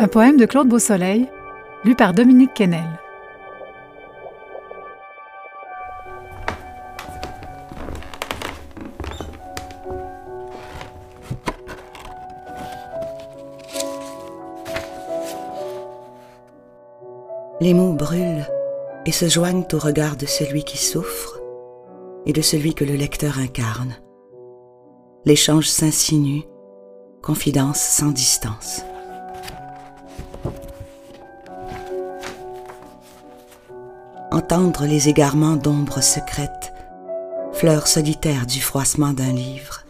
Un poème de Claude Beausoleil, lu par Dominique Kennel. Les mots brûlent et se joignent au regard de celui qui souffre et de celui que le lecteur incarne. L'échange s'insinue, confidence sans distance. Entendre les égarements d'ombres secrètes, fleurs solitaires du froissement d'un livre.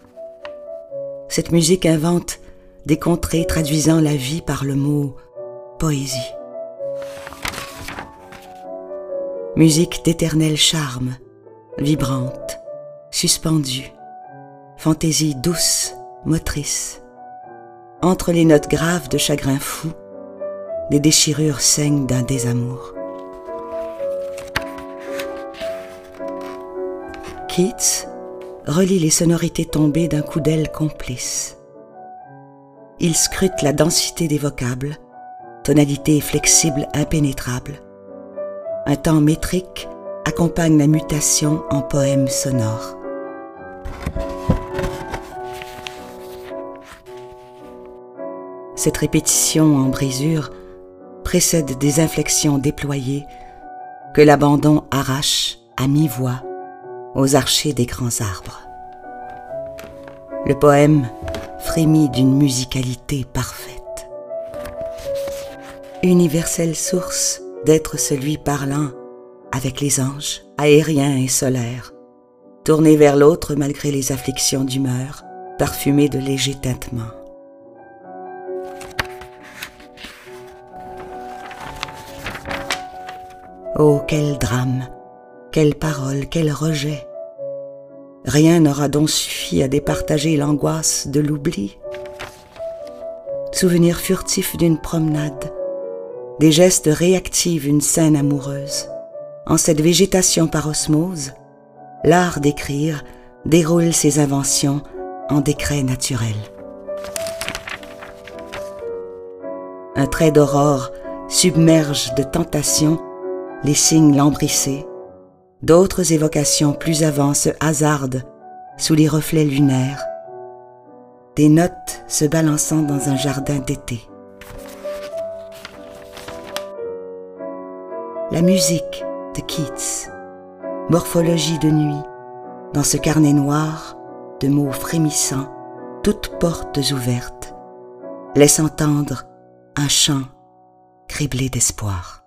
Cette musique invente des contrées traduisant la vie par le mot poésie. Musique d'éternel charme, vibrante, suspendue, fantaisie douce, motrice. Entre les notes graves de chagrin fou, des déchirures saignent d'un désamour. Keats relie les sonorités tombées d'un coup d'aile complice. Il scrute la densité des vocables, tonalité flexible impénétrable. Un temps métrique accompagne la mutation en poème sonore. Cette répétition en brisure précède des inflexions déployées que l'abandon arrache à mi-voix aux archers des grands arbres. Le poème frémit d'une musicalité parfaite. Universelle source d'être celui parlant avec les anges, aériens et solaires, tourné vers l'autre malgré les afflictions d'humeur, parfumé de légers tintements. Oh, quel drame, quelle parole, quel rejet. Rien n'aura donc suffi à départager l'angoisse de l'oubli. Souvenir furtif d'une promenade, des gestes réactifs une scène amoureuse. En cette végétation par osmose, l'art d'écrire déroule ses inventions en décret naturel. Un trait d'aurore submerge de tentations les signes lambrissés, d'autres évocations plus avant hasardent sous les reflets lunaires, des notes se balançant dans un jardin d'été. La musique de Keats, morphologie de nuit, dans ce carnet noir de mots frémissants, toutes portes ouvertes, laisse entendre un chant criblé d'espoir.